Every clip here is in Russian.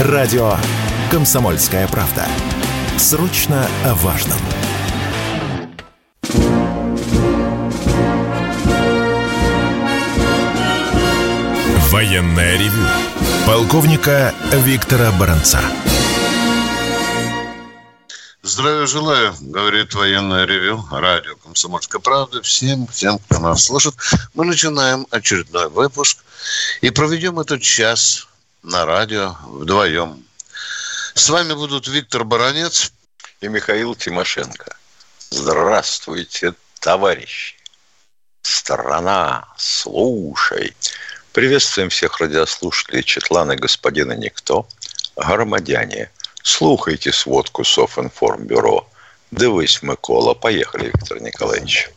Радио «Комсомольская правда». Срочно о важном. Военное ревю полковника Виктора Баранца. Здравия желаю, говорит военное ревю, радио «Комсомольская правда». Всем, всем, кто нас слушает. Мы начинаем очередной выпуск и проведем этот час на радио вдвоем. С вами будут Виктор Баранец и Михаил Тимошенко. Здравствуйте, товарищи! Страна, слушай! Приветствуем всех радиослушателей Четлана господина Никто, громадяне – Слухайте сводку Софинформбюро. Дивись, Микола. Поехали, Виктор Николаевич.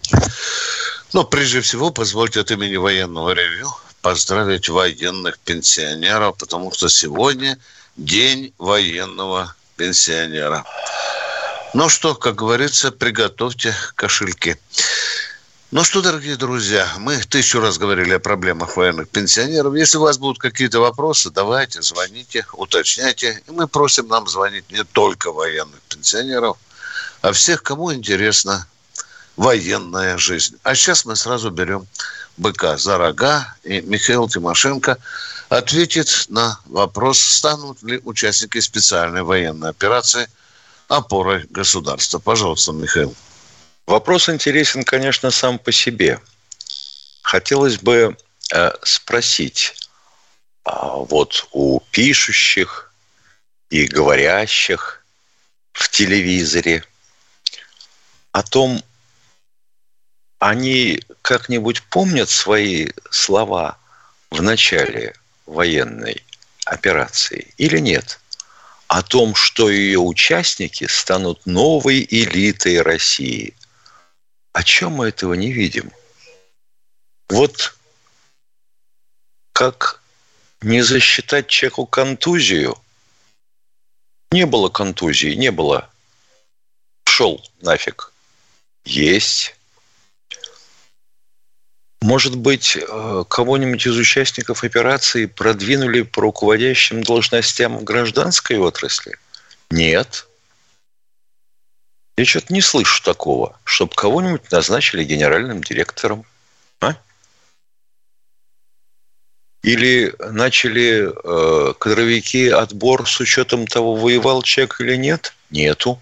Ну, прежде всего, позвольте от имени военного ревю поздравить военных пенсионеров, потому что сегодня день военного пенсионера. Ну что, как говорится, приготовьте кошельки. Ну что, дорогие друзья, мы тысячу раз говорили о проблемах военных пенсионеров. Если у вас будут какие-то вопросы, давайте, звоните, уточняйте. И мы просим нам звонить не только военных пенсионеров, а всех, кому интересна военная жизнь. А сейчас мы сразу берем быка за рога, и Михаил Тимошенко ответит на вопрос, станут ли участники специальной военной операции опорой государства. Пожалуйста, Михаил. Вопрос интересен, конечно, сам по себе. Хотелось бы э, спросить, э, вот у пишущих и говорящих в телевизоре о том, они как-нибудь помнят свои слова в начале военной операции или нет? О том, что ее участники станут новой элитой России – о чем мы этого не видим? Вот как не засчитать человеку контузию? Не было контузии, не было. Шел нафиг. Есть. Может быть, э, кого-нибудь из участников операции продвинули по руководящим должностям в гражданской отрасли? Нет. Я что-то не слышу такого, чтобы кого-нибудь назначили генеральным директором. А? Или начали э, кадровики отбор с учетом того, воевал человек или нет? Нету.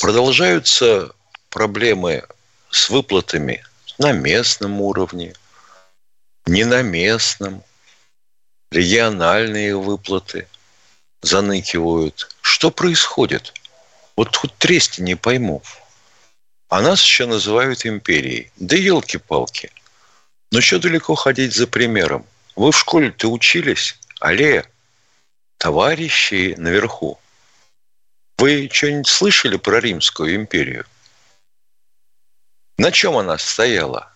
Продолжаются проблемы с выплатами на местном уровне, не на местном, региональные выплаты заныкивают. Что происходит? Вот хоть трести не пойму. А нас еще называют империей. Да елки-палки. Но еще далеко ходить за примером. Вы в школе-то учились, аллея, товарищи наверху. Вы что-нибудь слышали про Римскую империю? На чем она стояла?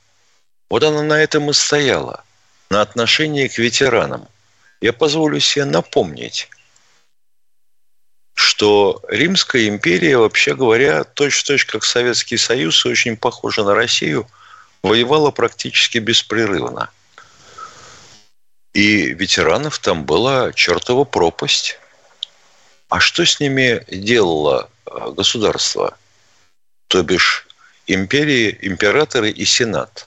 Вот она на этом и стояла. На отношении к ветеранам. Я позволю себе напомнить что Римская империя, вообще говоря, точь-в-точь как Советский Союз, очень похожа на Россию, воевала практически беспрерывно. И ветеранов там была чертова пропасть. А что с ними делало э, государство? То бишь империи, императоры и сенат.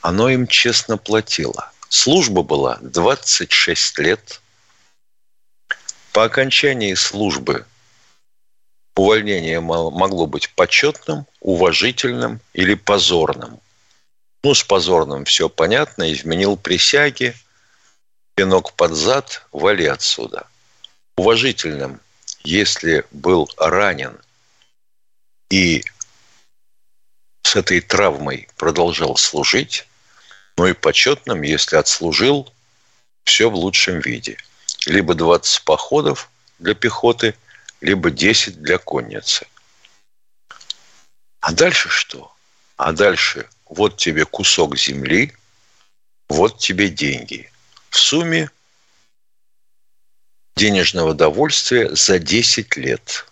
Оно им честно платило. Служба была 26 лет – по окончании службы увольнение могло быть почетным, уважительным или позорным. Ну, с позорным все понятно, изменил присяги, пинок под зад, вали отсюда. Уважительным, если был ранен и с этой травмой продолжал служить, ну и почетным, если отслужил, все в лучшем виде – либо 20 походов для пехоты, либо 10 для конницы. А дальше что? А дальше вот тебе кусок земли, вот тебе деньги. В сумме денежного довольствия за 10 лет.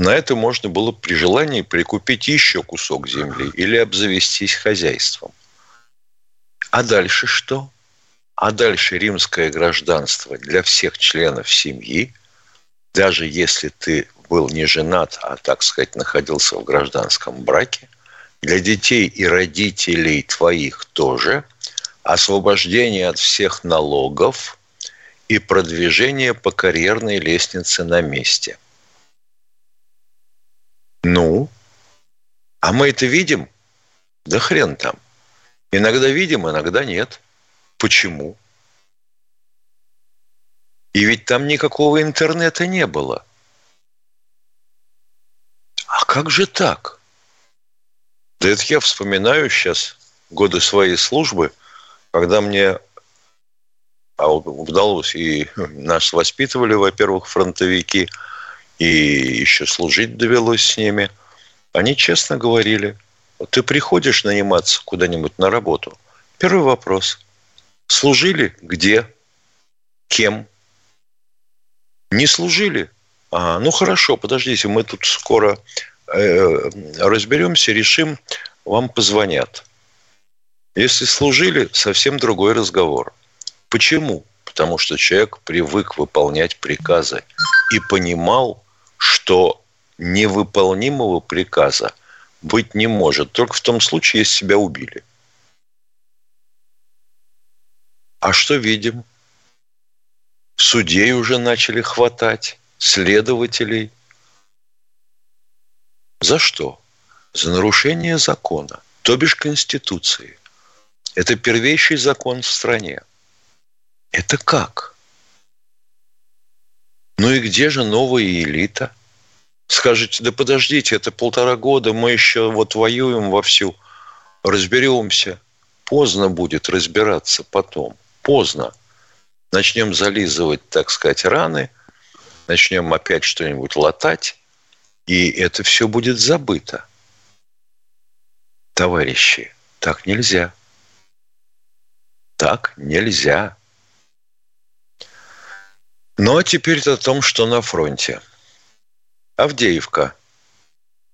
На это можно было при желании прикупить еще кусок земли или обзавестись хозяйством. А дальше что? А дальше римское гражданство для всех членов семьи, даже если ты был не женат, а, так сказать, находился в гражданском браке, для детей и родителей твоих тоже, освобождение от всех налогов и продвижение по карьерной лестнице на месте. Ну, а мы это видим? Да хрен там. Иногда видим, иногда нет. Почему? И ведь там никакого интернета не было. А как же так? Да это я вспоминаю сейчас годы своей службы, когда мне а удалось, и нас воспитывали, во-первых, фронтовики, и еще служить довелось с ними. Они честно говорили, ты приходишь наниматься куда-нибудь на работу. Первый вопрос. Служили? Где? Кем? Не служили? А, ну хорошо, подождите, мы тут скоро э, разберемся, решим, вам позвонят. Если служили, совсем другой разговор. Почему? Потому что человек привык выполнять приказы и понимал, что невыполнимого приказа быть не может. Только в том случае, если себя убили. А что видим? Судей уже начали хватать, следователей. За что? За нарушение закона, то бишь Конституции. Это первейший закон в стране. Это как? Ну и где же новая элита? Скажете, да подождите, это полтора года, мы еще вот воюем вовсю, разберемся. Поздно будет разбираться потом. Поздно. Начнем зализывать, так сказать, раны, начнем опять что-нибудь латать, и это все будет забыто. Товарищи, так нельзя. Так нельзя. Ну, а теперь о том, что на фронте. Авдеевка.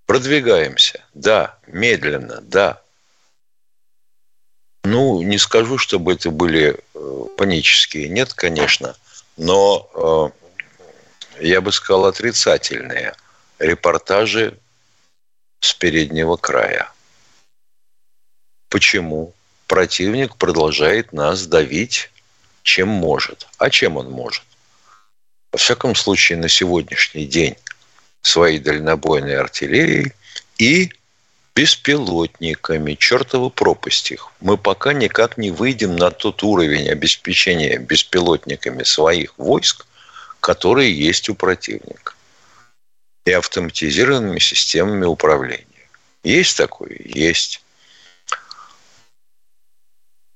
Продвигаемся. Да, медленно, да. Ну, не скажу, чтобы это были э, панические. Нет, конечно. Но э, я бы сказал отрицательные репортажи с переднего края. Почему? Противник продолжает нас давить, чем может. А чем он может? Во всяком случае, на сегодняшний день своей дальнобойной артиллерией и беспилотниками, чертовы пропасти. Мы пока никак не выйдем на тот уровень обеспечения беспилотниками своих войск, которые есть у противника. И автоматизированными системами управления. Есть такое? Есть.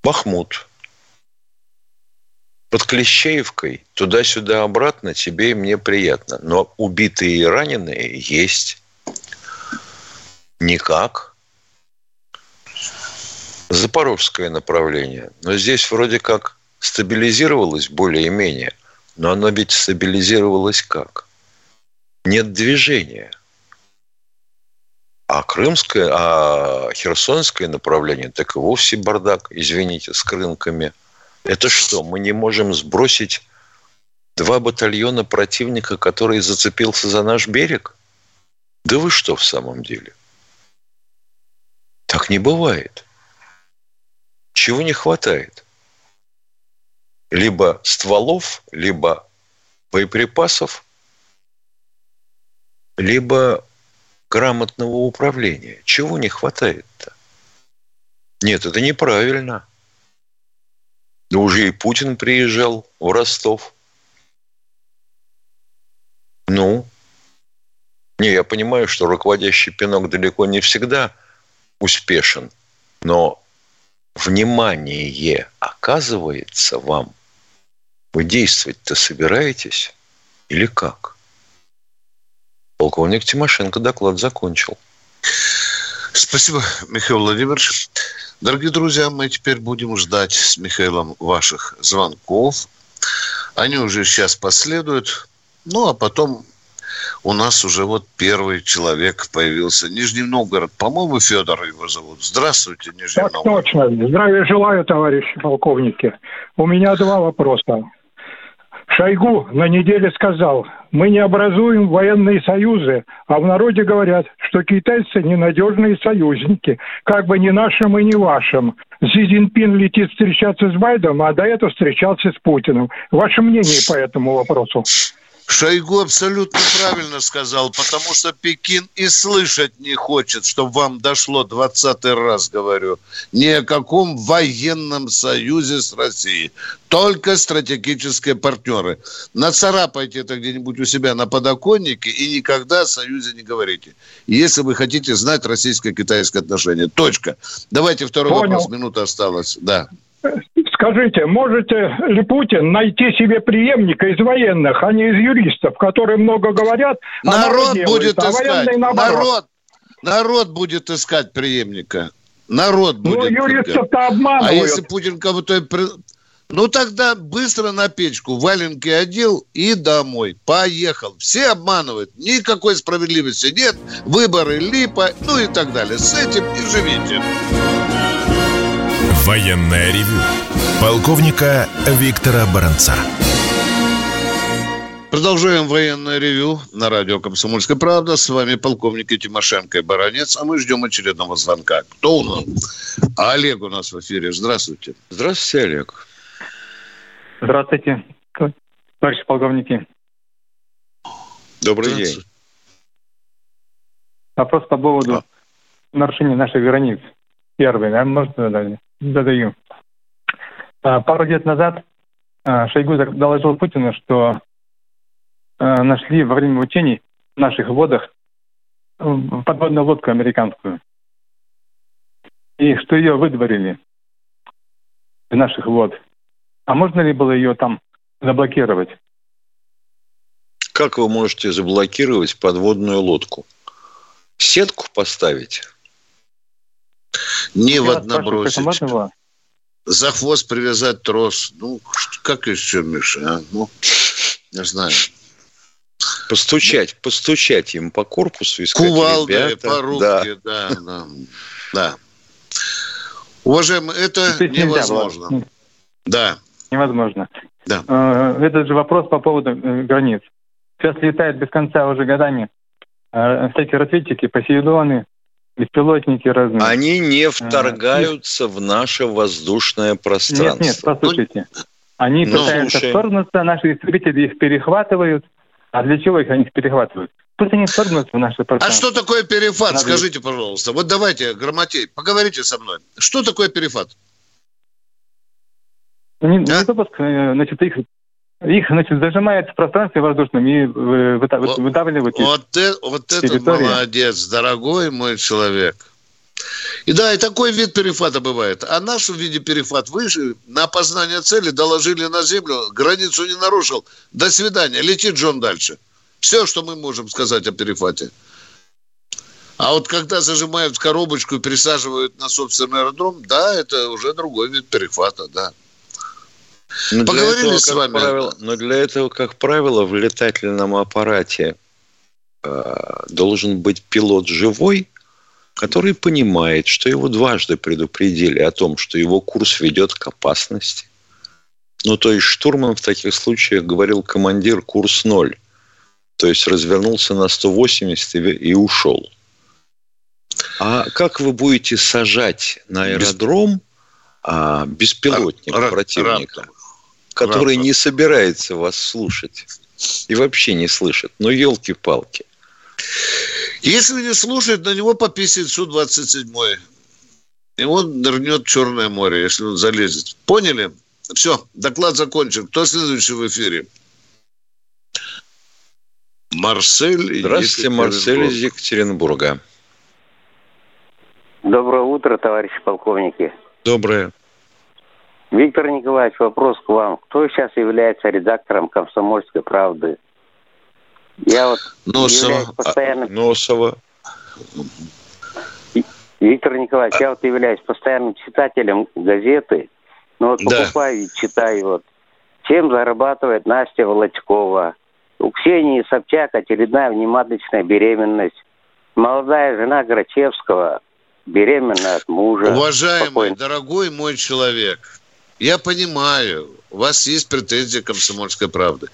Бахмут под Клещеевкой туда-сюда обратно тебе и мне приятно. Но убитые и раненые есть. Никак. Запорожское направление. Но здесь вроде как стабилизировалось более-менее. Но оно ведь стабилизировалось как? Нет движения. А крымское, а херсонское направление, так и вовсе бардак, извините, с крынками – это что, мы не можем сбросить два батальона противника, который зацепился за наш берег? Да вы что в самом деле? Так не бывает. Чего не хватает? Либо стволов, либо боеприпасов, либо грамотного управления. Чего не хватает-то? Нет, это неправильно. Да уже и Путин приезжал в Ростов. Ну, не, я понимаю, что руководящий пинок далеко не всегда успешен, но внимание оказывается вам. Вы действовать-то собираетесь или как? Полковник Тимошенко доклад закончил. Спасибо, Михаил Владимирович. Дорогие друзья, мы теперь будем ждать с Михаилом ваших звонков. Они уже сейчас последуют. Ну, а потом у нас уже вот первый человек появился. Нижний Новгород, по-моему, Федор его зовут. Здравствуйте, Нижний так Новгород. точно. Здравия желаю, товарищи полковники. У меня два вопроса. Шойгу на неделе сказал, мы не образуем военные союзы, а в народе говорят, что китайцы ненадежные союзники, как бы не нашим и не вашим. Си Цзиньпин летит встречаться с Байденом, а до этого встречался с Путиным. Ваше мнение по этому вопросу? Шойгу абсолютно правильно сказал, потому что Пекин и слышать не хочет, чтобы вам дошло двадцатый раз, говорю, ни о каком военном союзе с Россией. Только стратегические партнеры. Нацарапайте это где-нибудь у себя на подоконнике и никогда о союзе не говорите. Если вы хотите знать российско-китайское отношение. Точка. Давайте второй Понял. вопрос. Минута осталась. Да. Скажите, можете ли Путин найти себе преемника из военных, а не из юристов, которые много говорят, а Народ делают, будет а искать. наоборот? Народ, народ будет искать преемника. Народ Ну, будет. искать. юристов-то А обманывают. если Путин кого-то... Ну, тогда быстро на печку, валенки одел и домой. Поехал. Все обманывают. Никакой справедливости нет. Выборы липа, ну и так далее. С этим и живите. Военное ревю полковника Виктора Баранца. Продолжаем военное ревю на радио «Комсомольская правда». С вами полковник Тимошенко и Баранец. А мы ждем очередного звонка. Кто у нас? А Олег у нас в эфире. Здравствуйте. Здравствуйте, Олег. Здравствуйте, товарищи полковники. Добрый день. Вопрос по поводу А. нарушения наших границ. Первый, да, может, задали? Задаю. А, Пару лет назад а, Шойгу доложил Путину, что а, нашли во время учений в наших водах подводную лодку американскую. И что ее выдворили из наших вод. А можно ли было ее там заблокировать? Как вы можете заблокировать подводную лодку? Сетку поставить? Не в Я одно спрашиваю, как бросить. можно было? За хвост привязать трос. Ну, как еще, Миша? а? Ну, не знаю. Постучать, постучать им по корпусу и сказать, Кувалдой ребята, по да, руке, да, да, да. Уважаемый, это То есть нельзя было? невозможно. Да. Невозможно. Да. Э, Этот же вопрос по поводу э, границ. Сейчас летают без конца уже годами э, всякие разведчики, посейдоны, беспилотники разные. они не вторгаются в наше воздушное Нет, пространство. нет, послушайте. Они Ну, пытаются слушай. вторгнуться, наши истребители их перехватывают. А для чего их они перехватывают? Пусть они вторгнутся в наше А пространство. что такое перефат? Надо- Скажите, пожалуйста. Вот давайте, Грамотей, поговорите со мной. Что такое перефат? Не, не А? допуск, э, значит, их, их значит, зажимают в пространстве воздушном и э, выдавливают их. Вот, э- вот это молодец, дорогой мой человек. И да, и такой вид перефата бывает. А наш в виде перефат выше на опознание цели доложили на землю, границу не нарушил. До свидания, летит Джон дальше. Все, что мы можем сказать о перефате. А вот когда зажимают коробочку и присаживают на собственный аэродром, да, это уже другой вид перехвата, да. Но Поговорили этого, с вами? правило- но для этого, как правило, в летательном аппарате э, должен быть пилот живой, который понимает, что его дважды предупредили о том, что его курс ведет к опасности. Ну, то есть штурман в таких случаях говорил командир курс ноль. То есть развернулся на 180 и, и ушел. А как вы будете сажать на Без- аэродром а, беспилотник Ра- противника? Который не собирается вас слушать и вообще не слышит. Ну, елки-палки. Если не слушает, на него пописает Су-27. И он нырнет в Черное море, если он залезет. Поняли? Все, доклад закончен. Кто следующий в эфире? Марсель. Здравствуйте, Марсель из Екатеринбург. Екатеринбурга. Доброе утро, товарищи полковники. Доброе. Виктор Николаевич, вопрос к вам. Кто сейчас является редактором «Комсомольской правды»? Я вот Носова. являюсь постоянным... Носова. Виктор Николаевич, я вот являюсь постоянным читателем газеты. Но вот Да. покупаю и читаю вот. Чем зарабатывает Настя Волочкова? У Ксении Собчак очередная внематочная беременность. Молодая жена Грачевского беременна от мужа. Уважаемый, Спокойно. дорогой мой человек, я понимаю, у вас есть претензии к комсомольской правды.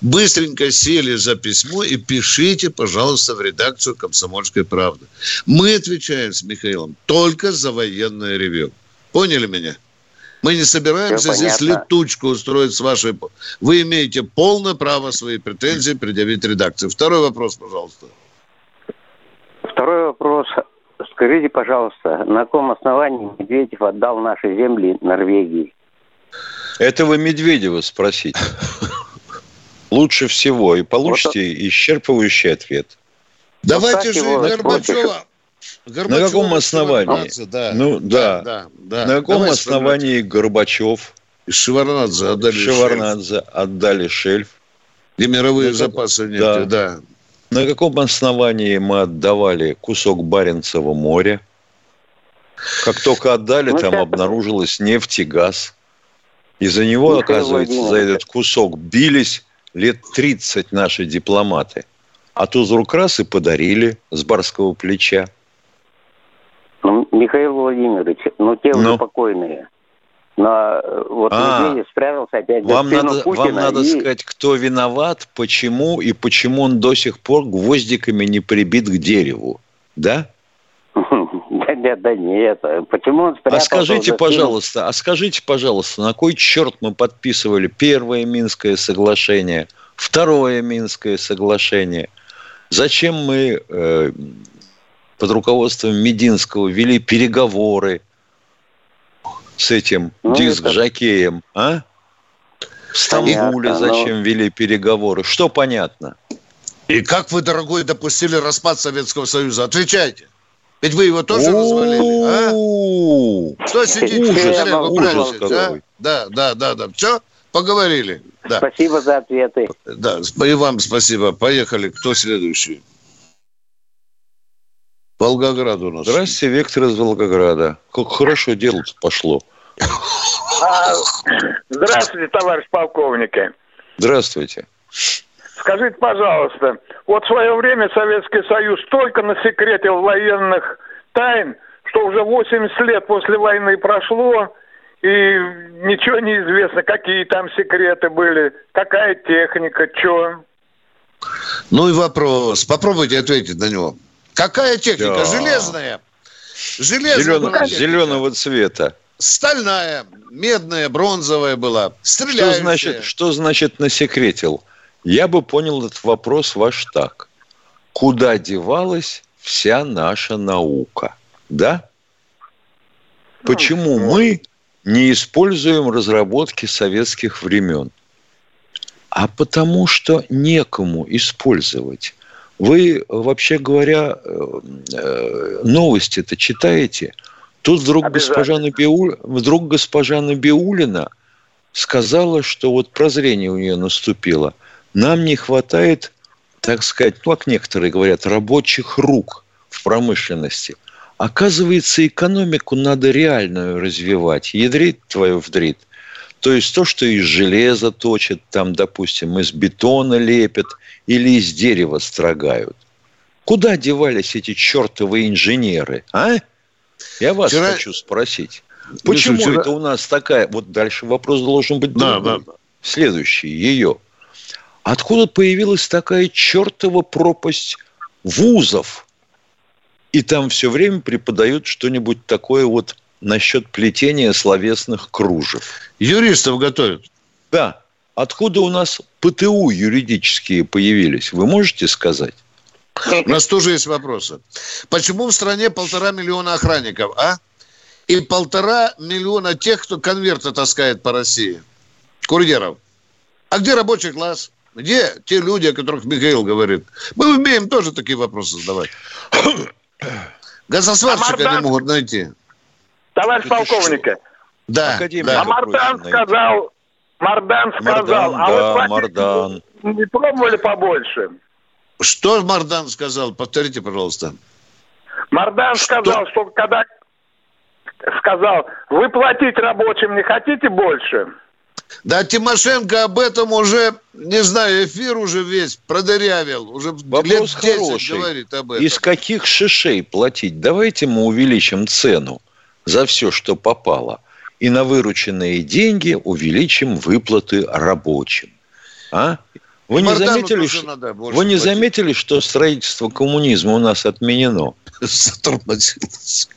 Быстренько сели за письмо и пишите, пожалуйста, в редакцию комсомольской правды. Мы отвечаем с Михаилом только за военное ревю. Поняли меня? Мы не собираемся здесь понятно. летучку устроить с вашей... Вы имеете полное право свои претензии предъявить редакции. Второй вопрос, пожалуйста. Второй вопрос. Скажите, пожалуйста, на каком основании Медведев отдал наши земли Норвегии? Это вы Медведева спросите. Лучше всего и получите исчерпывающий ответ. Давайте же его Горбачева... На каком основании? Да. Ну, да. да, да. На каком Давай основании Горбачев, Из Шеварнадзе отдали шельф, Шеварнадзе отдали шельф? где мировые как- запасы нефти, да. да. На каком основании мы отдавали кусок Баренцева моря? Как только отдали, Ну, там обнаружилась нефть и газ. И за него, Михаил оказывается, за этот кусок бились лет 30 наши дипломаты. А раз и подарили с барского плеча. Ну, Михаил Владимирович, ну те Ну. уже покойные. Но э, вот А, Медведев спрятался опять за Вам надо, Путина вам надо и- сказать, кто виноват, почему и почему он до сих пор гвоздиками не прибит к дереву. Да? Нет, да нет. Почему он А спрятался? скажите, за спину? пожалуйста, а скажите, пожалуйста, на кой черт мы подписывали первое Минское соглашение, второе Минское соглашение? Зачем мы э, под руководством Мединского вели переговоры с этим Ну, диск-жокеем, а? В Стамбуле Понятно, но- зачем вели переговоры? Что понятно? И как вы, дорогой, допустили распад Советского Союза? Отвечайте. Ведь вы его тоже развалили, а? Что сидите? Ужас. Да, да, да, да. Все, поговорили. Да, Спасибо за ответы. да. И вам спасибо. Поехали. Кто следующий? Волгоград у нас. Здравствуйте, Виктор из Волгограда. Как хорошо дело пошло. Здравствуйте, товарищ полковники. Здравствуйте. Скажите, пожалуйста, вот в свое время Советский Союз столько насекретил военных тайн, что уже 80 лет после войны прошло, и ничего не известно, какие там секреты были, какая техника, что. Ну и вопрос. Попробуйте ответить на него. Какая техника? Да. Железная. Железная. Зелено- зеленого цвета. Стальная, медная, бронзовая была. Что Стреляющая. значит, что значит насекретил? Я бы понял этот вопрос ваш так. Куда девалась вся наша наука? Да? Почему мы не используем разработки советских времен? А потому что некому использовать. Вы, вообще говоря, э, э, новости-то читаете? Тут вдруг госпожа, Набиу... вдруг госпожа Набиулина сказала, что вот прозрение у нее наступило. Нам не хватает, так сказать, ну, как некоторые говорят, рабочих рук в промышленности. Оказывается, экономику надо реальную развивать. Ядрит твою вдрит. То есть то, что из железа точат, там, допустим, из бетона лепят или из дерева строгают. Куда девались эти чертовы инженеры, а? Я вас Вчера- хочу спросить. Почему вчера- это у нас такая... Вот дальше вопрос должен быть Да, другой. да. Следующий, ее. Откуда появилась такая чертова пропасть вузов? И там все время преподают что-нибудь такое вот насчет плетения словесных кружев. Юристов готовят. Да. Откуда у нас ПТУ юридические появились? Вы можете сказать? У нас тоже есть вопросы. Почему в стране полтора миллиона охранников, а? И полтора миллиона тех, кто конверты таскает по России. Курьеров. А где рабочий класс? Где те люди, о которых Михаил говорит? Мы умеем тоже такие вопросы задавать. Газосварщика не Мардан- могут найти. Товарищ Это полковник, Да, да. Академия а Мардан сказал, Мардан сказал, Мардан, а да, вот платить Мардан. не пробовали побольше? Что Мардан сказал? Повторите, пожалуйста. Мардан сказал, что когда сказал, вы платить рабочим не хотите больше? Да, Тимошенко об этом уже, не знаю, эфир уже весь продырявил. Уже Вопрос лет 10 хороший. говорит об этом. Из каких шишей платить? Давайте мы увеличим цену за все, что попало. И на вырученные деньги увеличим выплаты рабочим. А? Вы не, заметили, что, надо вы не заметили, что строительство коммунизма у нас отменено? Затормозилось.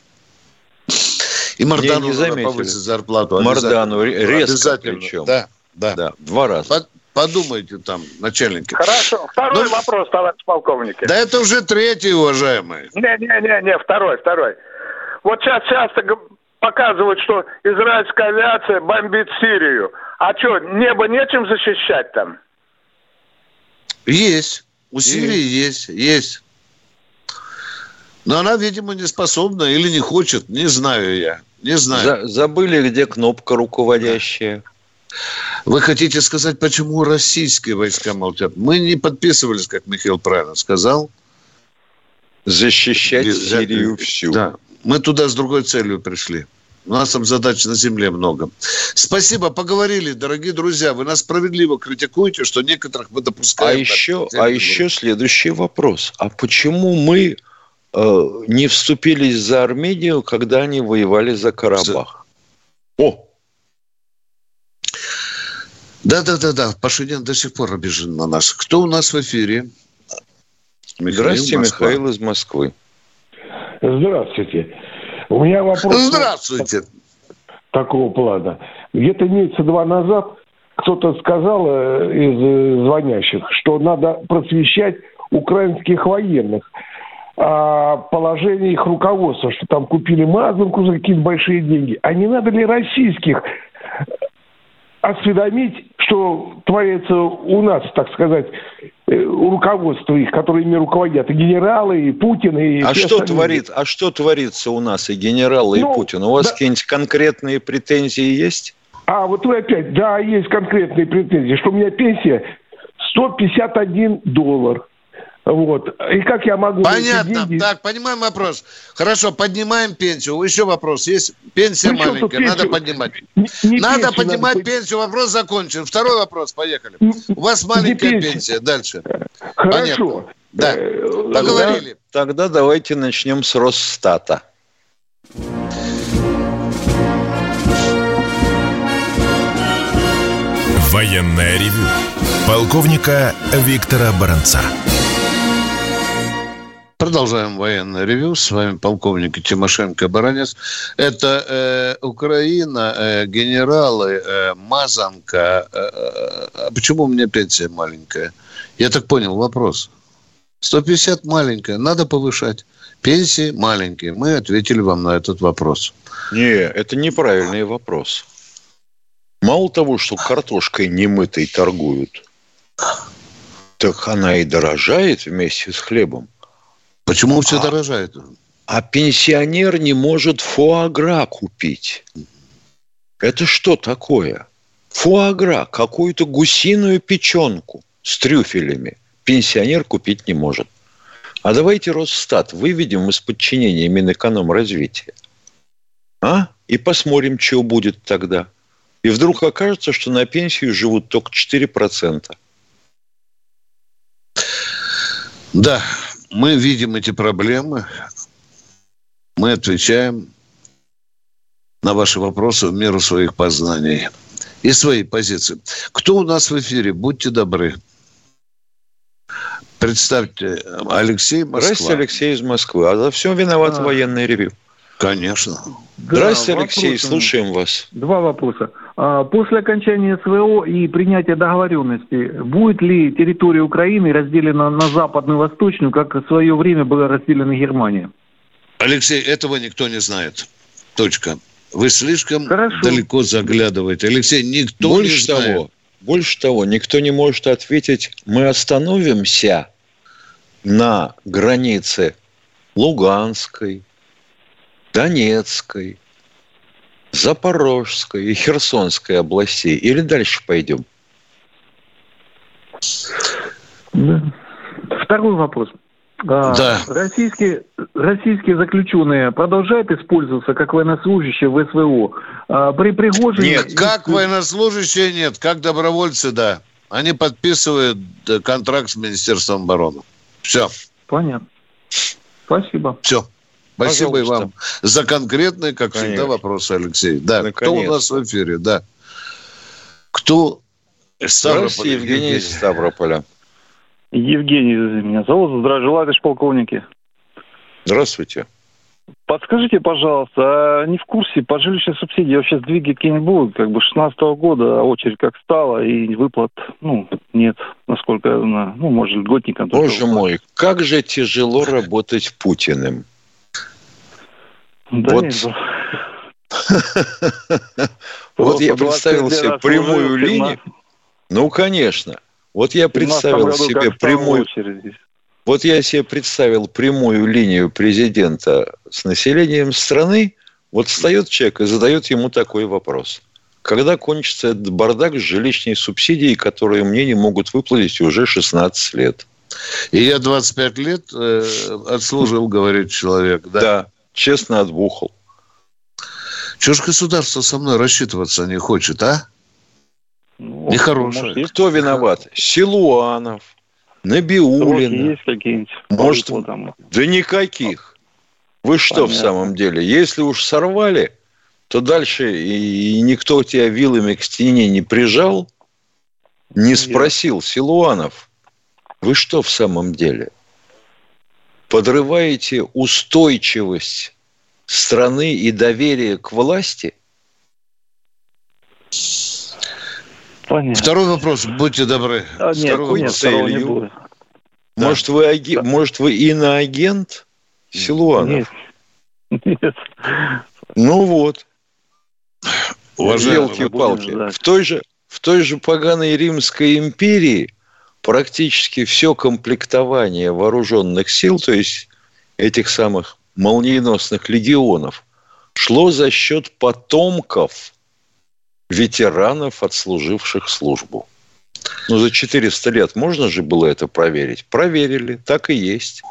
И Мардану не, надо повысить зарплату. Мардану резко причем. Да, да. да. Два раза. Под, подумайте там, начальники. Хорошо. Второй ну, вопрос, товарищ полковник. Да это уже третий, уважаемый. Не-не-не, второй, второй. Вот сейчас часто показывают, что израильская авиация бомбит Сирию. А что, небо нечем защищать там? Есть. У Сирии есть, есть. Но она, видимо, не способна или не хочет, не знаю я. Не знаю. За, забыли, где кнопка руководящая. Вы хотите сказать, почему российские войска молчат? Мы не подписывались, как Михаил правильно сказал. Защищать Без... Сирию всю. Да. Мы туда с другой целью пришли. У нас там задач на земле много. Спасибо, поговорили, дорогие друзья. Вы нас справедливо критикуете, что некоторых мы допускаем. А еще, а еще следующий вопрос. А почему мы не вступились за Армению, когда они воевали за Карабах? О! Да-да-да-да, Пашинян до сих пор обижен на нас. Кто у нас в эфире? Михаил Здравствуйте, Москва. Михаил из Москвы. Здравствуйте. У меня вопрос... Здравствуйте. Такого плана. Где-то месяца два назад кто-то сказал э, из э, звонящих, что надо просвещать украинских военных о положении их руководства, что там купили Мазанку за какие-то большие деньги. А не надо ли российских осведомить, что творится у нас, так сказать, э, руководство их, которые ими руководят, и генералы, и Путин, и... А что, творит, а что творится у нас, и генералы, ну, и Путин? У вас да. какие-нибудь конкретные претензии есть? А, вот вы опять, да, есть конкретные претензии, что у меня пенсия 151 доллар. Вот. И как я могу... Понятно. Деньги... Так, понимаем вопрос. Хорошо, поднимаем пенсию. Еще вопрос. Есть пенсия ну, маленькая, надо поднимать. Не, не надо поднимать надо... пенсию, вопрос закончен. Второй вопрос, поехали. У вас маленькая пенсия. пенсия. Дальше. Хорошо. Понятно. Да, э, поговорили. Тогда давайте начнем с Росстата. Военная ревю. Полковника Виктора Баранца. Продолжаем военное ревю. С вами полковник Тимошенко Баранец. Это э, Украина, э, генералы, э, Мазанка. Э, э, а почему у меня пенсия маленькая? Я так понял вопрос. 150 маленькая, надо повышать. Пенсии маленькие. Мы ответили вам на этот вопрос. Не, это неправильный вопрос. Мало того, что картошкой немытой торгуют, так она и дорожает вместе с хлебом. Почему все а, дорожает? А пенсионер не может фуагра купить. Это что такое? Фуагра, какую-то гусиную печенку с трюфелями пенсионер купить не может. А давайте Росстат выведем из подчинения Минэкономразвития. А? И посмотрим, что будет тогда. И вдруг окажется, что на пенсию живут только 4%. Да, мы видим эти проблемы, мы отвечаем на ваши вопросы в меру своих познаний и своей позиции. Кто у нас в эфире? Будьте добры. Представьте, Алексей Москва. Здравствуйте, Алексей из Москвы. А за все виноват а. военный ревью. Конечно. Здравствуйте, Алексей, слушаем вас. Два вопроса. А, после окончания СВО и принятия договоренности, будет ли территория Украины разделена на западную и восточную, как в свое время была разделена Германия? Алексей, этого никто не знает. Точка. Вы слишком Хорошо. далеко заглядываете. Алексей, никто больше не знает. Того, больше того, никто не может ответить, мы остановимся на границе Луганской, Донецкой, Запорожской и Херсонской областей? Или дальше пойдем? Да. Второй вопрос. А, да. Российские, российские заключенные продолжают использоваться как военнослужащие в СВО. А, при Пригожине... Нет, как военнослужащие нет, как добровольцы, да. Они подписывают э, контракт с Министерством обороны. Все. Понятно. Спасибо. Все. Спасибо Пожалуйста. и вам за конкретные, как Конечно. всегда, вопросы, Алексей. Да, Наконец. кто у нас в эфире? Да. Кто? Ставрополь. Евгений из Ставрополя. Евгений меня зовут. Здравия товарищ полковники. Здравствуйте. Подскажите, пожалуйста, а не в курсе по жилищной субсидии вообще сдвиги какие-нибудь будут? Как бы 16 -го года очередь как стала, и выплат, ну, нет, насколько я знаю. Ну, может, льготникам. Боже мой, как же тяжело работать Путиным. Да вот. Вот я представил себе прямую линию. Ну, конечно. Вот я представил себе прямую... Вот я себе представил прямую линию президента с населением страны. Вот встает человек и задает ему такой вопрос. Когда кончится этот бардак с жилищной субсидией, которые мне не могут выплатить уже 16 лет? И я 25 лет э, отслужил, говорит человек. Да, да честно отбухал. Чего же государство со мной рассчитываться не хочет, а? Ну, Нехорошее. Может, Кто виноват? Силуанов, Набиулина. есть какие-нибудь? Может, там? да никаких. Вы что Понятно. в самом деле? Если уж сорвали, то дальше и никто тебя вилами к стене не прижал, не спросил, Силуанов, вы что в самом деле? Подрываете устойчивость страны и доверие к власти? Понятно. Второй вопрос, будьте добры. А, нет, Второй нет, второго не будет. Может, вы, аги... да. Может, вы иноагент Силуанов? Нет. нет. Ну вот. Уважаемые палки В той, же, в той же поганой Римской империи практически все комплектование вооруженных сил, то есть этих самых молниеносных легионов, шло за счет потомков ветеранов, отслуживших службу. Ну, за 400 лет можно же было это проверить? Проверили, так и есть.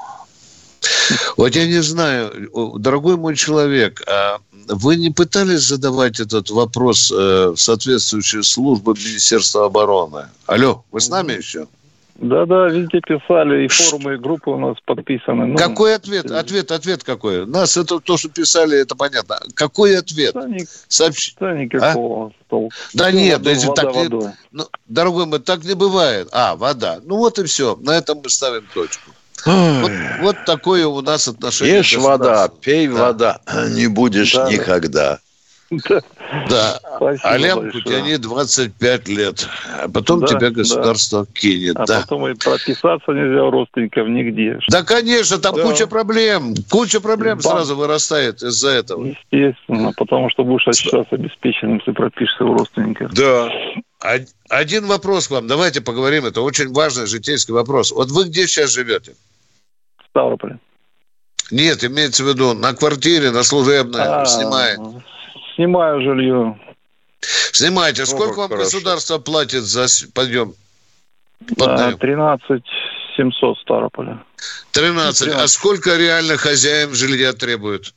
Вот я не знаю, дорогой мой человек, а вы не пытались задавать этот вопрос э, в соответствующие службы Министерства обороны? Алло, вы с нами еще? Да-да, везде писали, и форумы, и группы у нас подписаны. Ну, какой ответ? Ответ, ответ какой? Нас это то, что писали, это понятно. Какой ответ? Да, ни... Сообщ... да никакого а? толка. Да Все нет, воду, вода, так не... ну, дорогой мой, так не бывает. А, вода. Ну вот и все. На этом мы ставим точку. Вот, вот такое у нас отношение. Ешь вода, пей да. вода, не будешь да, никогда. Да. А лямку тяни 25 лет. А потом да, тебя государство да. кинет. А да. потом и прописаться нельзя у родственников нигде. Да, конечно, там да. куча проблем. Куча проблем да. сразу вырастает из-за этого. Естественно, потому что будешь ощущаться обеспеченным, если пропишешься у родственников. Да. Один вопрос к вам. Давайте поговорим. Это очень важный житейский вопрос. Вот вы где сейчас живете? В Ставрополе. Нет, имеется в виду на квартире, на служебной, а, снимаете. Снимаю жилье. Снимайте. Сколько вам хорошо. государство платит за подъем? Под 13 700 Старополя. 13. 13. А сколько реально хозяин жилья требует?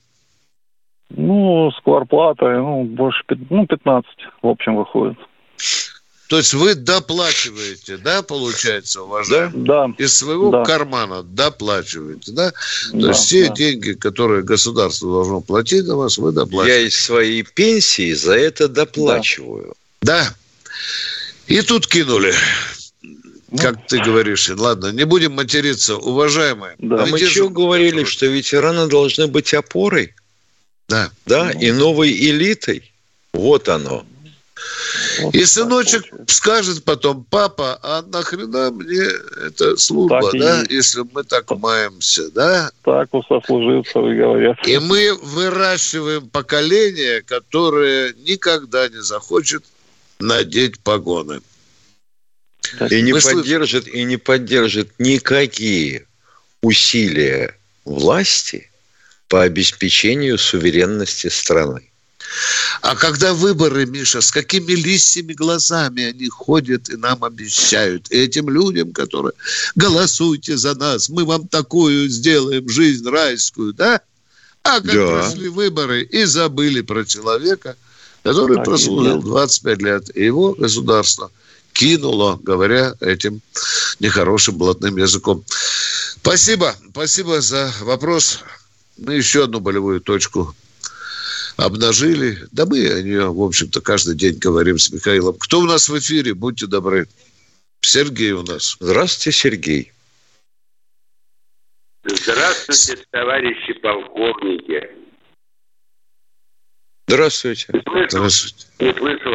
Ну, с кварплатой, ну, больше, ну, 15 в общем выходит. То есть вы доплачиваете, да, получается, уважаемый? Да. Из своего да. кармана доплачиваете, да? То да, есть все да. деньги, которые государство должно платить на вас, вы доплачиваете. Я из своей пенсии за это доплачиваю. Да. да. И тут кинули. Ну. Как ты говоришь, ладно, не будем материться, уважаемые. Да. А мы что говорили, что ветераны должны быть опорой? Да. Да, ну. и новой элитой. Вот оно. Вот и сыночек получается. скажет потом, папа, а нахрена мне эта служба, так да, и... если мы так маемся, да? Так у сослуживцев говорят. И мы выращиваем поколение, которое никогда не захочет надеть погоны. И не, поддержит, и не поддержит никакие усилия власти по обеспечению суверенности страны. А когда выборы, Миша, с какими листьями глазами они ходят и нам обещают. И этим людям, которые голосуйте за нас, мы вам такую сделаем жизнь райскую, да? А как да. прошли выборы и забыли про человека, который так прослужил 25 лет. И его государство кинуло, говоря этим нехорошим блатным языком. Спасибо. Спасибо за вопрос. Мы еще одну болевую точку обнажили. Да мы о нее, в общем-то, каждый день говорим с Михаилом. Кто у нас в эфире? Будьте добры. Сергей у нас. Здравствуйте, Сергей. Здравствуйте, товарищи полковники. Здравствуйте. Здравствуйте. Не слышал,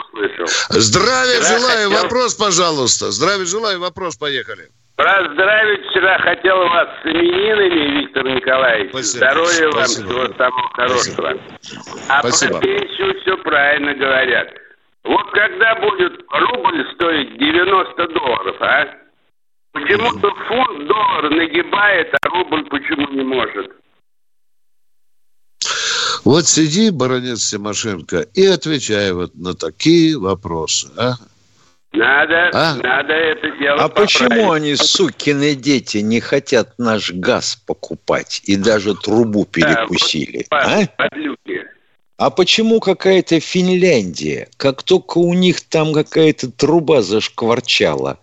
услышал. Здравия желаю. Хотел... Вопрос, пожалуйста. Здравия желаю. Вопрос. Поехали. Поздравить вчера хотел вас с именинами, Виктор Николаевич. Спасибо. Здоровья вам, Спасибо. всего самого хорошего. Спасибо. А Спасибо. про пенсию все правильно говорят. Вот когда будет рубль стоить 90 долларов, а? Почему-то фунт доллар нагибает, а рубль почему не может? Вот сиди, баронец Тимошенко, и отвечай вот на такие вопросы. А? Надо, а? надо это дело А поправить. почему они, сукины дети, не хотят наш газ покупать и даже трубу перекусили? Да, а? а почему какая-то Финляндия, как только у них там какая-то труба зашкварчала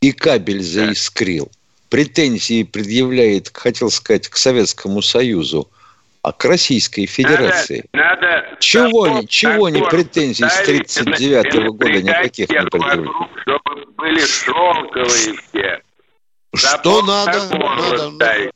и кабель заискрил, претензии предъявляет, хотел сказать, к Советскому Союзу – к Российской Федерации. Надо, надо чего, закон, чего не претензий с 39 -го года никаких не предъявили? Чтобы были шелковые все. Что надо? надо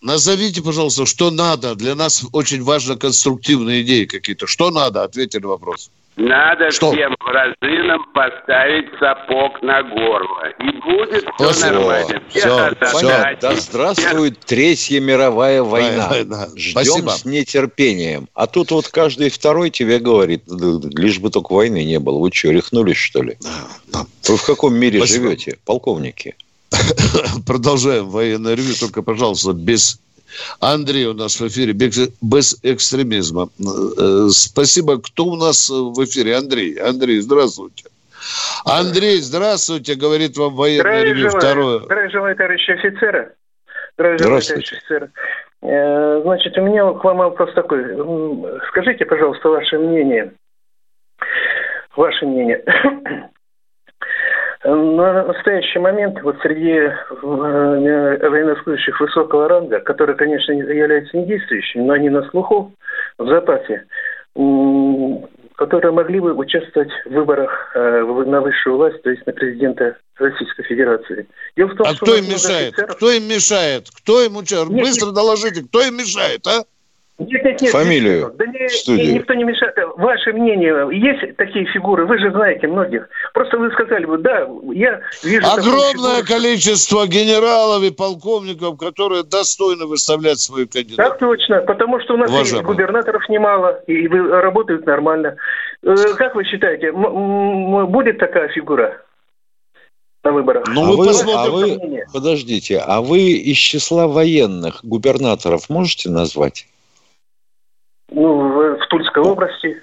Назовите, пожалуйста, что надо. Для нас очень важно конструктивные идеи какие-то. Что надо? Ответьте на вопрос. Надо Что? всем вражинам поставить сапог на горло. И будет все, все нормально. Все, все. Да здравствует Третья мировая война. война. Ждем Спасибо. с нетерпением. А тут вот каждый второй тебе говорит, лишь бы только войны не было. Вы что, рехнулись, что ли? Вы в каком мире Спасибо. живете, полковники? Продолжаем военное ревю, только, пожалуйста, без Андрей у нас в эфире без экстремизма. Э, спасибо. Кто у нас в эфире? Андрей. Андрей, здравствуйте. Андрей, здравствуйте, говорит вам военное ревю второе. Здравия желаю, товарищи офицеры. Здравия желаю, товарищи офицеры. Э, значит, у меня к вам вопрос такой. Скажите, пожалуйста, ваше мнение. Ваше мнение. На настоящий момент вот среди э, военнослужащих высокого ранга, которые, конечно, являются недействующими, но они на слуху, в запасе, которые могли бы участвовать в выборах э, на высшую власть, то есть на президента Российской Федерации. Дело в том, а что кто им мешает? Офицеров... Кто им мешает? Кто им участвует? Быстро доложите, кто им мешает, а? Нет, нет, нет. Фамилию да не, никто не мешает. Ваше мнение, есть такие фигуры? Вы же знаете многих. Просто вы сказали бы, да, я вижу... Огромное количество генералов и полковников, которые достойны выставлять свою кандидатуру. Так точно, потому что у нас Уважаемый. губернаторов немало, и работают нормально. Э, как вы считаете, будет такая фигура? на выборах. Ну, а вы, а вы, подождите, а вы из числа военных губернаторов можете назвать? Ну, в, в Тульской области.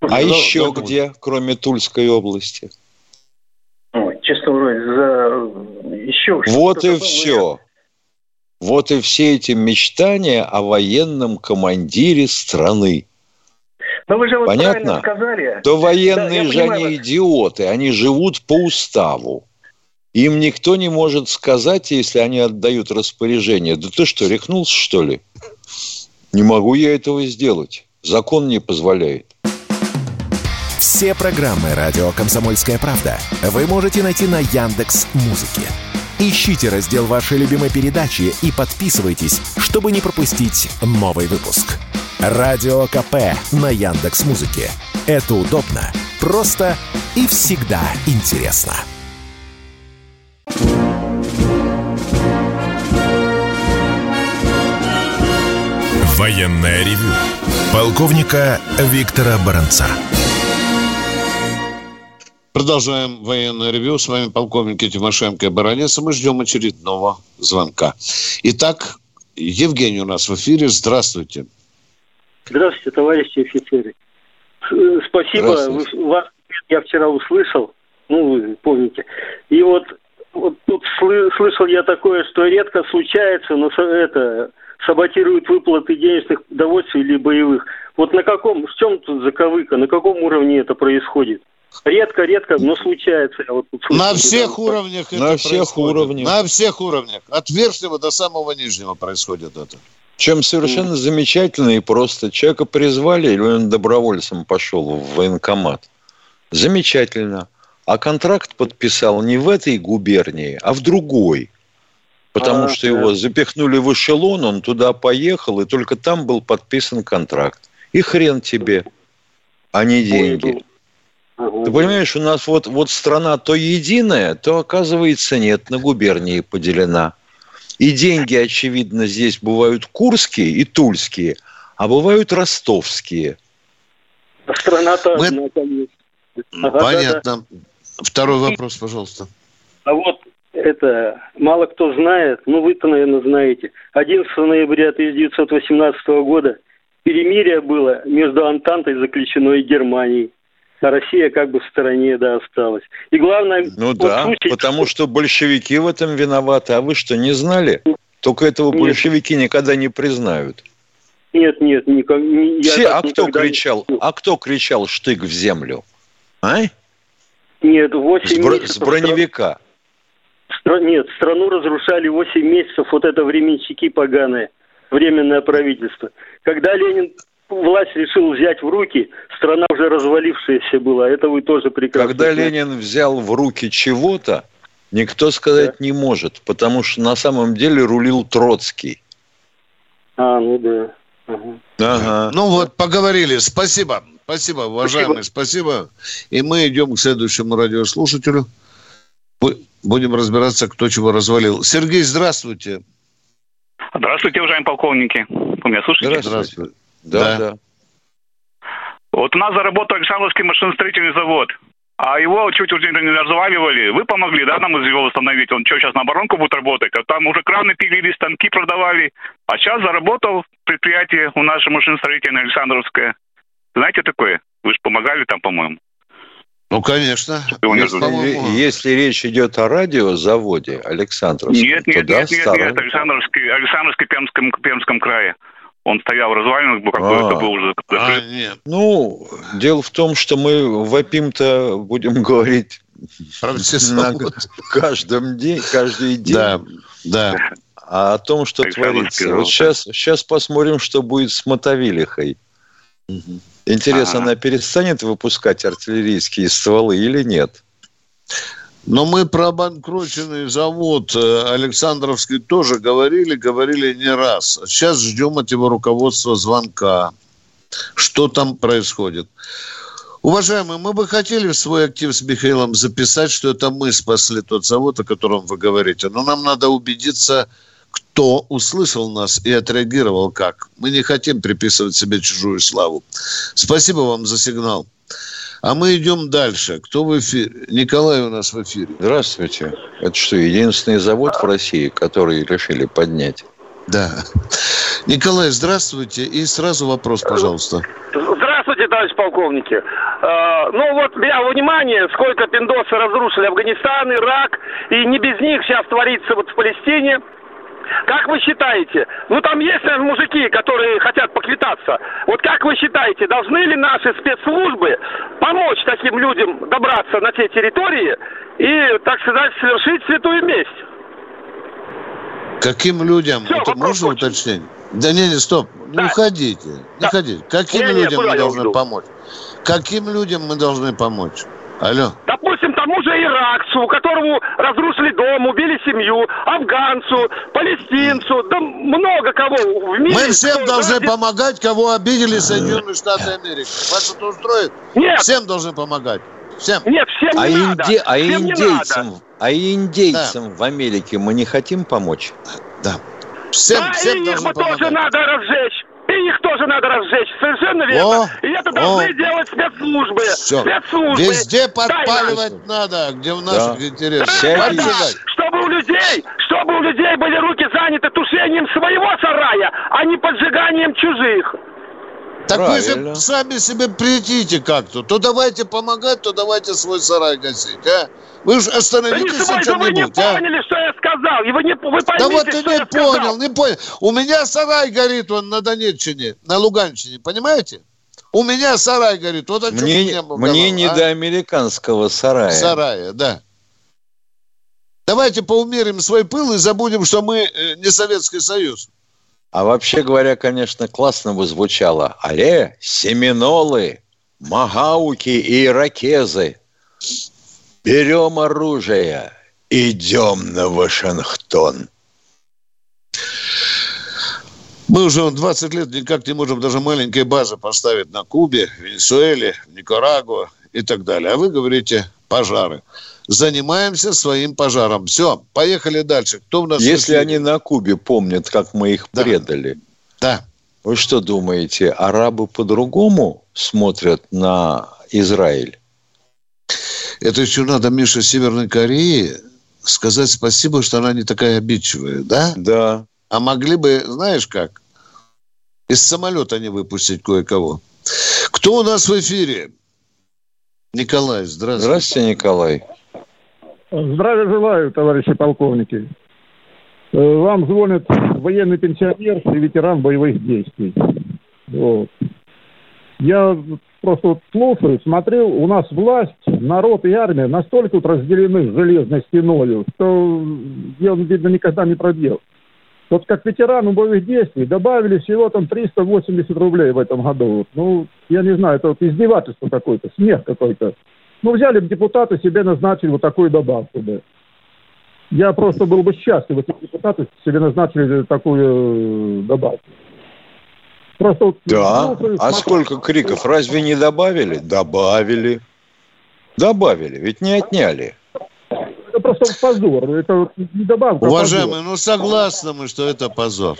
А Но, еще да, где, кроме Тульской области? Ой, честно говоря, за еще Вот и все. Я... Вот и все эти мечтания о военном командире страны. Но вы же вот Понятно? сказали. То военные да, же они идиоты, они живут по уставу. Им никто не может сказать, если они отдают распоряжение. Да ты что, рехнулся, что ли? Не могу я этого сделать. Закон не позволяет. Все программы радио Комсомольская правда вы можете найти на Яндекс Музыке. Ищите раздел вашей любимой передачи и подписывайтесь, чтобы не пропустить новый выпуск. Радио КП на Яндекс Музыке. Это удобно, просто и всегда интересно. Военное ревю полковника Виктора Баранца. Продолжаем военное ревю. С вами полковник Тимошенко и Баранец. Мы ждем очередного звонка. Итак, Евгений у нас в эфире. Здравствуйте. Здравствуйте, товарищи офицеры. Э, спасибо. Вас я вчера услышал, ну, вы помните. И вот, вот тут слышал я такое, что редко случается, но это саботируют выплаты денежных довольствий или боевых. Вот на каком, в чем тут заковыка, на каком уровне это происходит? Редко, редко, но случается. Я вот на всех уровнях это На всех происходит. уровнях. На всех уровнях. От верхнего до самого нижнего происходит это. Чем совершенно mm. замечательно и просто. Человека призвали, или он добровольцем пошел в военкомат. Замечательно. А контракт подписал не в этой губернии, а в другой. Потому а, что да. его запихнули в эшелон, он туда поехал, и только там был подписан контракт. И хрен тебе, а не деньги. Ты понимаешь, у нас вот, вот страна то единая, то, оказывается, нет, на губернии поделена. И деньги, очевидно, здесь бывают курские и тульские, а бывают ростовские. Страна-то Мы... одна, конечно. Ага, Понятно. Да, да. Второй вопрос, пожалуйста. А вот это мало кто знает, ну вы-то, наверное, знаете. 11 ноября 1918 года перемирие было между Антантой заключено и Германией. А Россия как бы в стороне, да, осталась. И главное... Ну вот да, случай, потому что большевики в этом виноваты. А вы что, не знали? Только этого нет. большевики никогда не признают. Нет, нет, никак, не, Все, а кто кричал? Не... А кто кричал штык в землю? А? Нет, 8 с, месяцев... С броневика. Стра... Нет, страну разрушали 8 месяцев вот это временщики поганые, временное правительство. Когда Ленин власть решил взять в руки, страна уже развалившаяся была. Это вы тоже прекрасно Когда знаете. Ленин взял в руки чего-то, никто сказать да. не может, потому что на самом деле рулил Троцкий. А, ну да. Ага. Ага. Ну вот, поговорили. Спасибо. Спасибо, уважаемые, спасибо. спасибо. И мы идем к следующему радиослушателю. Будем разбираться, кто чего развалил. Сергей, здравствуйте. Здравствуйте, уважаемые полковники. Вы меня слушаете? Здравствуйте. Да, да. Вот у нас заработал Александровский машиностроительный завод. А его чуть уже не разваливали. Вы помогли, да, нам его восстановить? Он что, сейчас на оборонку будет работать? А там уже краны пилили, станки продавали. А сейчас заработал предприятие у же машиностроительное Александровское. Знаете такое? Вы же помогали там, по-моему. Ну, конечно. Если, если речь идет о радиозаводе Александровском, нет, нет, то нет, нет, старый... нет, Александровский, Александровский Пермском, Пермском крае. Он стоял в развалинах, какой-то а. был уже. А, нет. Ну, дело в том, что мы вопим-то, будем говорить, на каждом день, каждый день. Да, да. А о том, что творится. Вот сейчас, сейчас посмотрим, что будет с Мотовилихой. Интересно, она перестанет выпускать артиллерийские стволы или нет? Но мы про обанкроченный завод э, Александровский тоже говорили, говорили не раз. Сейчас ждем от его руководства звонка. Что там происходит? Уважаемые, мы бы хотели в свой актив с Михаилом записать, что это мы спасли тот завод, о котором вы говорите. Но нам надо убедиться, кто услышал нас и отреагировал как. Мы не хотим приписывать себе чужую славу. Спасибо вам за сигнал. А мы идем дальше. Кто в эфире? Николай у нас в эфире. Здравствуйте. Это что, единственный завод в России, который решили поднять? Да. Николай, здравствуйте. И сразу вопрос, пожалуйста. Здравствуйте, товарищ полковники. Э, ну вот, я внимание, сколько пиндосы разрушили Афганистан, Ирак, и не без них сейчас творится вот в Палестине. Как вы считаете? Ну, там есть, наверное, мужики, которые хотят поквитаться. Вот как вы считаете, должны ли наши спецслужбы помочь таким людям добраться на те территории и, так сказать, совершить святую месть? Каким людям? Все, Это можно очень. уточнить? Да не, не, стоп. Не уходите. Не да. уходите. Каким не, людям не, мы должны уйду? помочь? Каким людям мы должны помочь? Алло. Допустим, тому же иракцу, которому разрушили дом, убили семью, афганцу, палестинцу, да много кого в мире. Мы всем должны ради... помогать, кого обидели Соединенные Штаты Америки. Вас это устроит? Нет. Всем должны помогать. Всем. Нет, всем а не надо. Инди... А всем индейцам, не надо. а индейцам да. в Америке мы не хотим помочь? Да. Всем, да, всем и их бы тоже надо разжечь. И их тоже надо разжечь. Совершенно верно. О, и это должны о. делать спецслужбы. Все. Спецслужбы. Везде подпаливать Тайна. надо, где в наших да. интересах. Да, да, чтобы у людей, чтобы у людей были руки заняты тушением своего сарая, а не поджиганием чужих. Так Правильно. вы же сами себе претите как-то. То давайте помогать, то давайте свой сарай гасить, а? Вы же остановитесь да не свой, Вы не а? поняли, что я сказал. И вы, не, вы поймите, да вот ты не понял, сказал. не понял. У меня сарай горит он на Донеччине, на Луганщине, понимаете? У меня сарай горит. Вот о чем мне, мне говорил, не а? до американского сарая. Сарая, да. Давайте поумерим свой пыл и забудем, что мы э, не Советский Союз. А вообще говоря, конечно, классно бы звучало. Але, семинолы, магауки и иракезы, берем оружие, идем на Вашингтон. Мы уже 20 лет никак не можем даже маленькие базы поставить на Кубе, Венесуэле, Никарагуа и так далее. А вы говорите пожары. Занимаемся своим пожаром. Все, поехали дальше. Кто у нас? Если они на Кубе помнят, как мы их да. предали. Да. Вы что думаете, арабы по-другому смотрят на Израиль? Это еще надо, Миша, Северной Кореи сказать спасибо, что она не такая обидчивая, да? Да. А могли бы, знаешь как, из самолета не выпустить кое-кого. Кто у нас в эфире? Николай, здравствуйте. Здравствуйте, Николай. Здравия желаю, товарищи полковники. Э, вам звонит военный пенсионер и ветеран боевых действий. Вот. Я просто вот слушаю, смотрел, у нас власть, народ и армия настолько вот разделены железной стеною, что я, видно, никогда не пробил. Вот как ветерану боевых действий добавили всего там 380 рублей в этом году. Ну, я не знаю, это вот издевательство какое-то, смех какой-то. Ну, взяли бы депутаты, себе назначили вот такую добавку бы. Я просто был бы счастлив, если депутаты себе назначили такую э, добавку. Просто вот, да, ну, а сколько криков? Разве не добавили? Добавили. Добавили, ведь не отняли это просто позор. Это не добавка. Уважаемые, ну согласны мы, что это позор.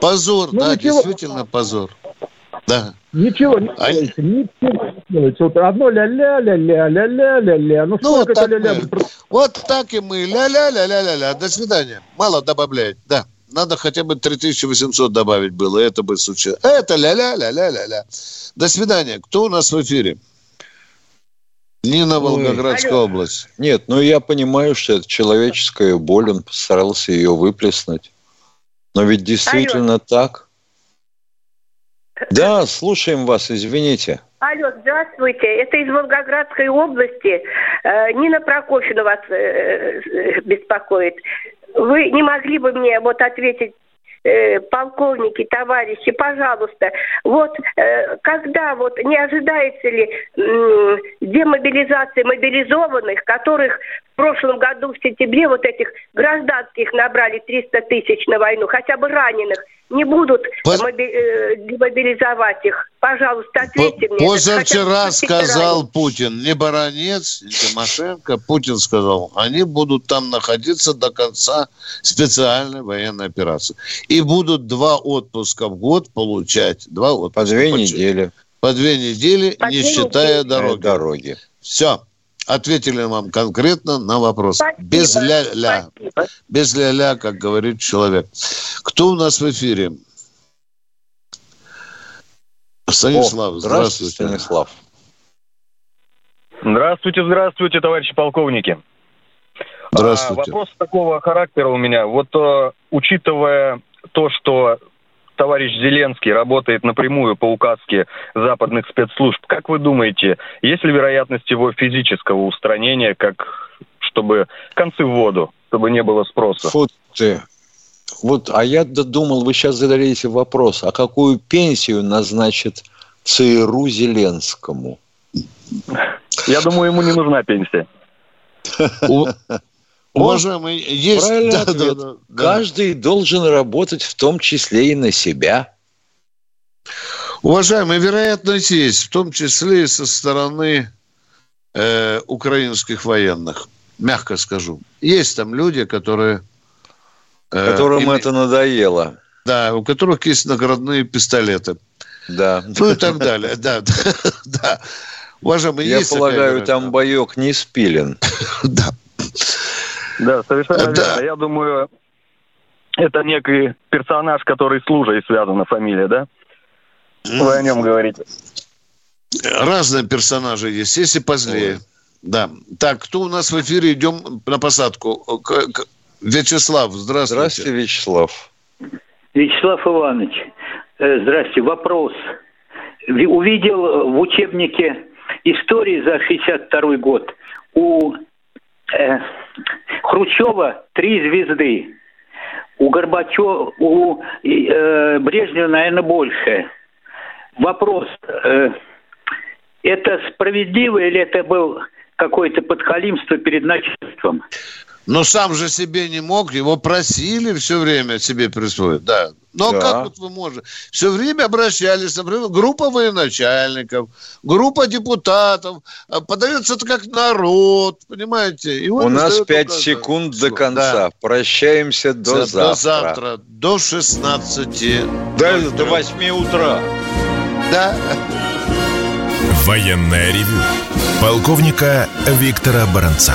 Позор, ну, да, ничего. действительно позор. Да. Ничего не а... делается, ничего не делается. Вот одно ля-ля, ля-ля, ля-ля, ля-ля. Ну, ну вот так, ля-ля? Мы, вот так и мы. Ля-ля-ля-ля-ля-ля. До свидания. Мало добавлять, да. Надо хотя бы 3800 добавить было, это бы случилось. Это ля-ля-ля-ля-ля-ля. До свидания. Кто у нас в эфире? Нина Волгоградская Алло. область. Нет, ну я понимаю, что это человеческая боль, он постарался ее выплеснуть. Но ведь действительно Алло. так. Да, слушаем вас, извините. Алло, здравствуйте. Это из Волгоградской области. Э, Нина Прокофьевна вас э, э, беспокоит. Вы не могли бы мне вот ответить полковники, товарищи, пожалуйста, вот когда вот не ожидается ли демобилизации мобилизованных, которых в прошлом году в сентябре вот этих гражданских набрали 300 тысяч на войну, хотя бы раненых, не будут По... моби... э, демобилизовать их. Пожалуйста, ответьте По... мне. Позавчера сказал Путин, не Баранец, не Тимошенко, Путин сказал, они будут там находиться до конца специальной военной операции. И будут два отпуска в год получать. Два отпуска. По две недели. По две недели, По не считая дороги. дороги. Все ответили вам конкретно на вопрос. Спасибо. Без ля-ля. Без ля-ля, как говорит человек. Кто у нас в эфире? Станислав, О, здравствуйте. Станислав. Здравствуйте, здравствуйте, товарищи полковники. Здравствуйте. А, вопрос такого характера у меня. Вот а, учитывая то, что товарищ Зеленский работает напрямую по указке западных спецслужб. Как вы думаете, есть ли вероятность его физического устранения, как чтобы концы в воду, чтобы не было спроса? Фу ты. Вот, а я думал, вы сейчас зададите вопрос, а какую пенсию назначит ЦРУ Зеленскому? Я думаю, ему не нужна пенсия. Уважаемый, есть... Да, да, да, Каждый должен работать в том числе и на себя. Уважаемый, вероятность есть, в том числе и со стороны э, украинских военных. Мягко скажу. Есть там люди, которые... Э, Которым име... это надоело. Да, у которых есть наградные пистолеты. Да. Ну и так далее. Да, да. Уважаемый, Я полагаю, там боек не спилен. Да. Да, совершенно да. верно. Я думаю, это некий персонаж, который с лужей связана фамилия, да? вы о нем говорите? Разные персонажи есть, есть и позлее. Да. Так, кто у нас в эфире? Идем на посадку. Вячеслав, здравствуйте. Здравствуйте, Вячеслав. Вячеслав Иванович, э, здрасте. Вопрос. Увидел в учебнике истории за 62 год у э, Хрущева три звезды. У Горбачева, у э, Брежнева, наверное, больше. Вопрос. Э, это справедливо или это был какое-то подхалимство перед начальством? Но сам же себе не мог, его просили все время себе присвоить, да. Но да. как вот вы можете? Все время обращались, например, группа военачальников, группа депутатов, а подается это как народ, понимаете? И У нас пять секунд до конца. Да. Прощаемся до, до завтра. До завтра, до 16. До, до 8 утра. Да. Военная ревю. Полковника Виктора Баранца.